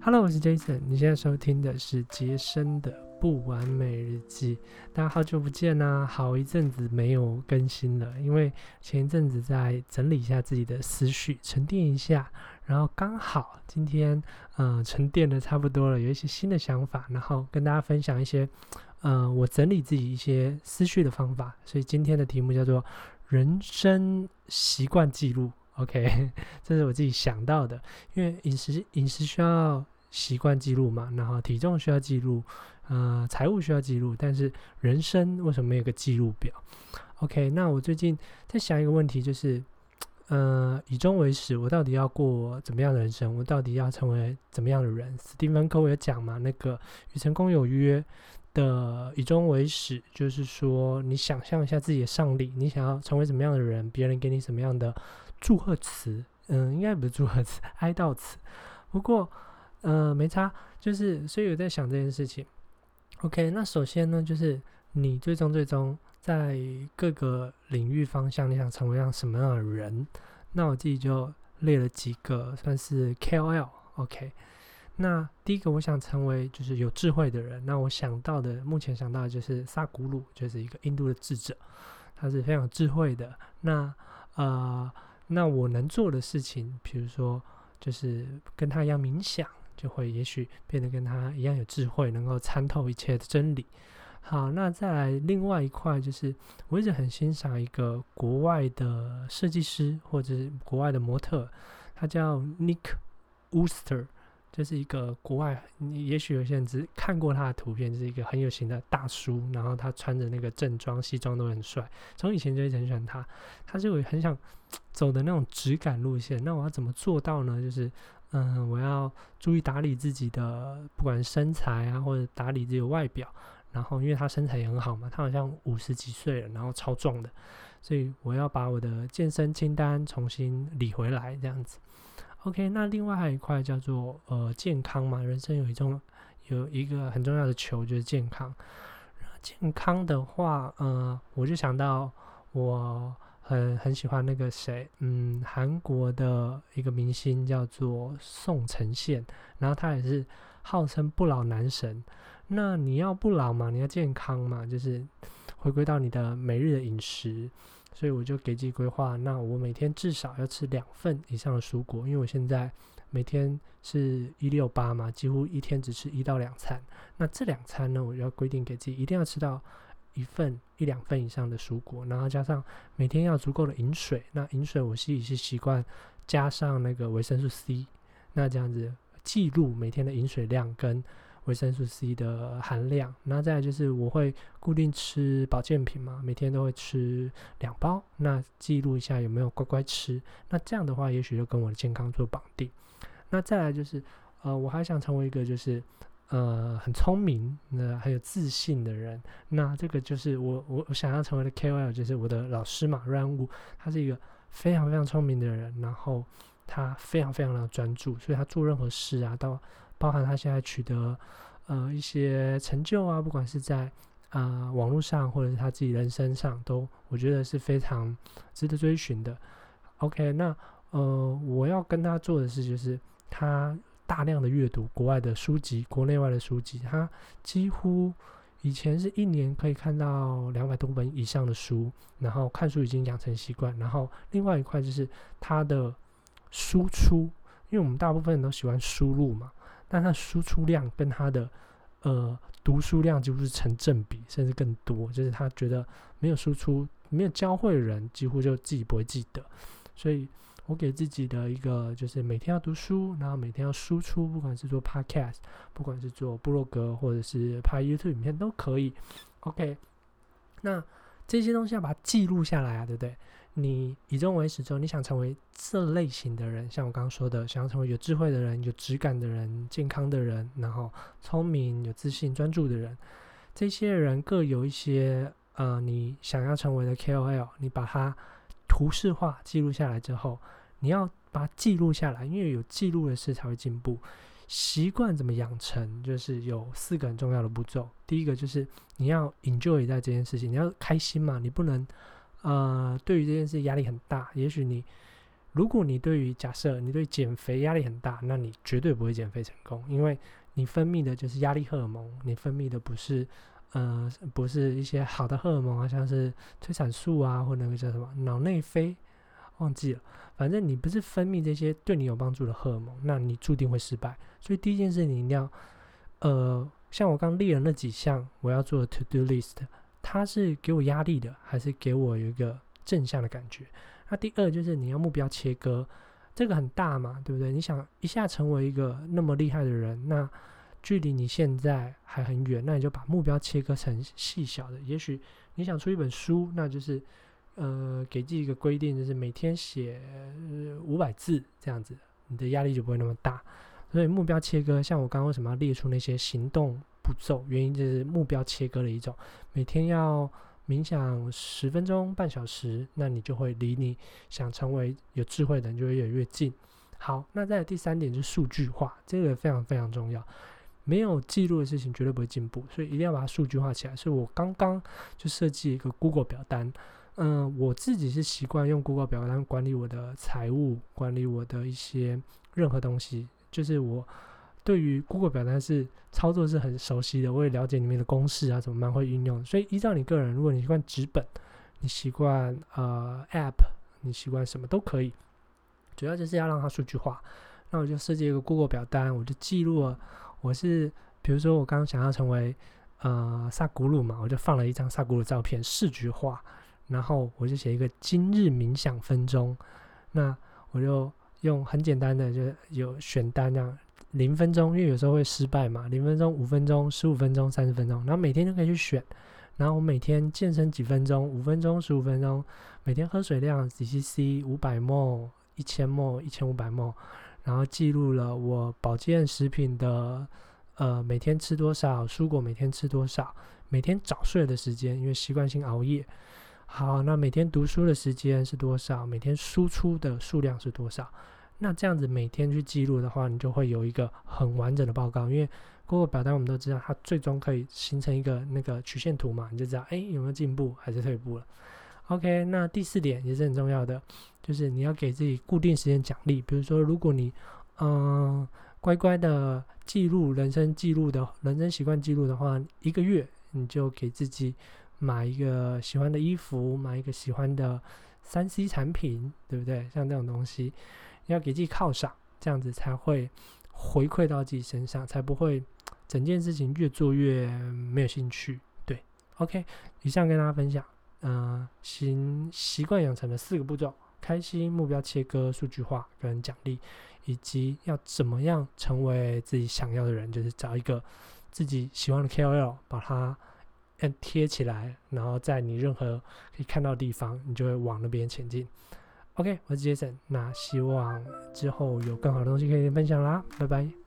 Hello，我是 Jason。你现在收听的是杰森的不完美日记。大家好久不见呐，好一阵子没有更新了，因为前一阵子在整理一下自己的思绪，沉淀一下，然后刚好今天嗯沉淀的差不多了，有一些新的想法，然后跟大家分享一些嗯我整理自己一些思绪的方法。所以今天的题目叫做人生习惯记录。OK，这是我自己想到的，因为饮食饮食需要。习惯记录嘛，然后体重需要记录，呃，财务需要记录，但是人生为什么没有个记录表？OK，那我最近在想一个问题，就是，呃，以终为始，我到底要过怎么样的人生？我到底要成为怎么样的人？史蒂芬·科维有讲嘛，那个与成功有约的以终为始，就是说，你想象一下自己的上帝，你想要成为怎么样的人？别人给你什么样的祝贺词？嗯，应该不是祝贺词，哀悼词。不过。呃，没差，就是所以我在想这件事情。OK，那首先呢，就是你最终最终在各个领域方向，你想成为样什么样的人？那我自己就列了几个，算是 KOL。OK，那第一个我想成为就是有智慧的人。那我想到的，目前想到的就是萨古鲁，就是一个印度的智者，他是非常智慧的。那呃，那我能做的事情，比如说就是跟他一样冥想。就会也许变得跟他一样有智慧，能够参透一切的真理。好，那再来另外一块，就是我一直很欣赏一个国外的设计师或者是国外的模特，他叫 Nick Wooster，就是一个国外，也许有些人只看过他的图片，就是一个很有型的大叔，然后他穿着那个正装西装都很帅。从以前就一直很喜欢他，他就很想走的那种质感路线。那我要怎么做到呢？就是。嗯，我要注意打理自己的，不管身材啊，或者打理自己的外表。然后，因为他身材也很好嘛，他好像五十几岁了，然后超壮的，所以我要把我的健身清单重新理回来，这样子。OK，那另外还有一块叫做呃健康嘛，人生有一种有一个很重要的球就是健康。健康的话，呃，我就想到我。很很喜欢那个谁，嗯，韩国的一个明星叫做宋承宪，然后他也是号称不老男神。那你要不老嘛，你要健康嘛，就是回归到你的每日的饮食。所以我就给自己规划，那我每天至少要吃两份以上的蔬果，因为我现在每天是一六八嘛，几乎一天只吃一到两餐。那这两餐呢，我要规定给自己一定要吃到。一份一两份以上的蔬果，然后加上每天要足够的饮水。那饮水我自己是习惯加上那个维生素 C，那这样子记录每天的饮水量跟维生素 C 的含量。那再来就是我会固定吃保健品嘛，每天都会吃两包，那记录一下有没有乖乖吃。那这样的话，也许就跟我的健康做绑定。那再来就是，呃，我还想成为一个就是。呃，很聪明，那很有自信的人，那这个就是我我我想要成为的 KOL，就是我的老师嘛，Run Wu，他是一个非常非常聪明的人，然后他非常非常的专注，所以他做任何事啊，到包含他现在取得呃一些成就啊，不管是在啊网络上或者是他自己人生上，都我觉得是非常值得追寻的。OK，那呃我要跟他做的事就是他。大量的阅读国外的书籍，国内外的书籍，他几乎以前是一年可以看到两百多本以上的书，然后看书已经养成习惯。然后另外一块就是他的输出，因为我们大部分人都喜欢输入嘛，但他输出量跟他的呃读书量几乎是成正比，甚至更多。就是他觉得没有输出，没有教会的人，几乎就自己不会记得，所以。我给自己的一个就是每天要读书，然后每天要输出，不管是做 podcast，不管是做部落格，或者是拍 YouTube 影片都可以。OK，那这些东西要把它记录下来啊，对不对？你以终为始之后，你想成为这类型的人，像我刚刚说的，想要成为有智慧的人、有质感的人、健康的人，然后聪明、有自信、专注的人，这些人各有一些呃，你想要成为的 KOL，你把它。图示化记录下来之后，你要把它记录下来，因为有记录的事才会进步。习惯怎么养成，就是有四个很重要的步骤。第一个就是你要 enjoy 在这件事情，你要开心嘛，你不能呃对于这件事压力很大。也许你如果你对于假设你对减肥压力很大，那你绝对不会减肥成功，因为你分泌的就是压力荷尔蒙，你分泌的不是呃不是一些好的荷尔蒙啊，像是催产素啊或那个叫什么脑内啡，忘记了，反正你不是分泌这些对你有帮助的荷尔蒙，那你注定会失败。所以第一件事你一定要呃。像我刚列了那几项我要做的 to do list，它是给我压力的，还是给我有一个正向的感觉？那第二就是你要目标切割，这个很大嘛，对不对？你想一下成为一个那么厉害的人，那距离你现在还很远，那你就把目标切割成细小的。也许你想出一本书，那就是呃给自己一个规定，就是每天写五百字这样子，你的压力就不会那么大。所以目标切割，像我刚刚为什么要列出那些行动步骤？原因就是目标切割的一种。每天要冥想十分钟、半小时，那你就会离你想成为有智慧的人就会越来越近。好，那在第三点就是数据化，这个非常非常重要。没有记录的事情绝对不会进步，所以一定要把它数据化起来。所以我刚刚就设计一个 Google 表单。嗯，我自己是习惯用 Google 表单管理我的财务，管理我的一些任何东西。就是我对于 Google 表单是操作是很熟悉的，我也了解里面的公式啊，怎么蛮会运用。所以依照你个人，如果你习惯纸本，你习惯呃 App，你习惯什么都可以。主要就是要让它数据化。那我就设计一个 Google 表单，我就记录了。我是比如说我刚刚想要成为呃萨古鲁嘛，我就放了一张萨古鲁照片，视觉化。然后我就写一个今日冥想分钟。那我就。用很简单的，就有选单这样，零分钟，因为有时候会失败嘛，零分钟、五分钟、十五分钟、三十分钟，然后每天都可以去选。然后我每天健身几分钟，五分钟、十五分钟，每天喝水量几 CC，五百 ml、一千 ml、一千五百 ml，然后记录了我保健食品的呃每天吃多少，蔬果每天吃多少，每天早睡的时间，因为习惯性熬夜。好，那每天读书的时间是多少？每天输出的数量是多少？那这样子每天去记录的话，你就会有一个很完整的报告。因为 Google 表单我们都知道，它最终可以形成一个那个曲线图嘛，你就知道哎有没有进步还是退步了。OK，那第四点也是很重要的，就是你要给自己固定时间奖励。比如说，如果你嗯乖乖的记录人生记录的人生习惯记录的话，一个月你就给自己。买一个喜欢的衣服，买一个喜欢的三 C 产品，对不对？像这种东西，要给自己犒赏，这样子才会回馈到自己身上，才不会整件事情越做越没有兴趣。对，OK，以上跟大家分享，嗯，行习惯养成的四个步骤：开心、目标切割、数据化跟奖励，以及要怎么样成为自己想要的人，就是找一个自己喜欢的 KOL，把它。嗯，贴起来，然后在你任何可以看到的地方，你就会往那边前进。OK，我是 Jason，那希望之后有更好的东西可以分享啦，拜拜。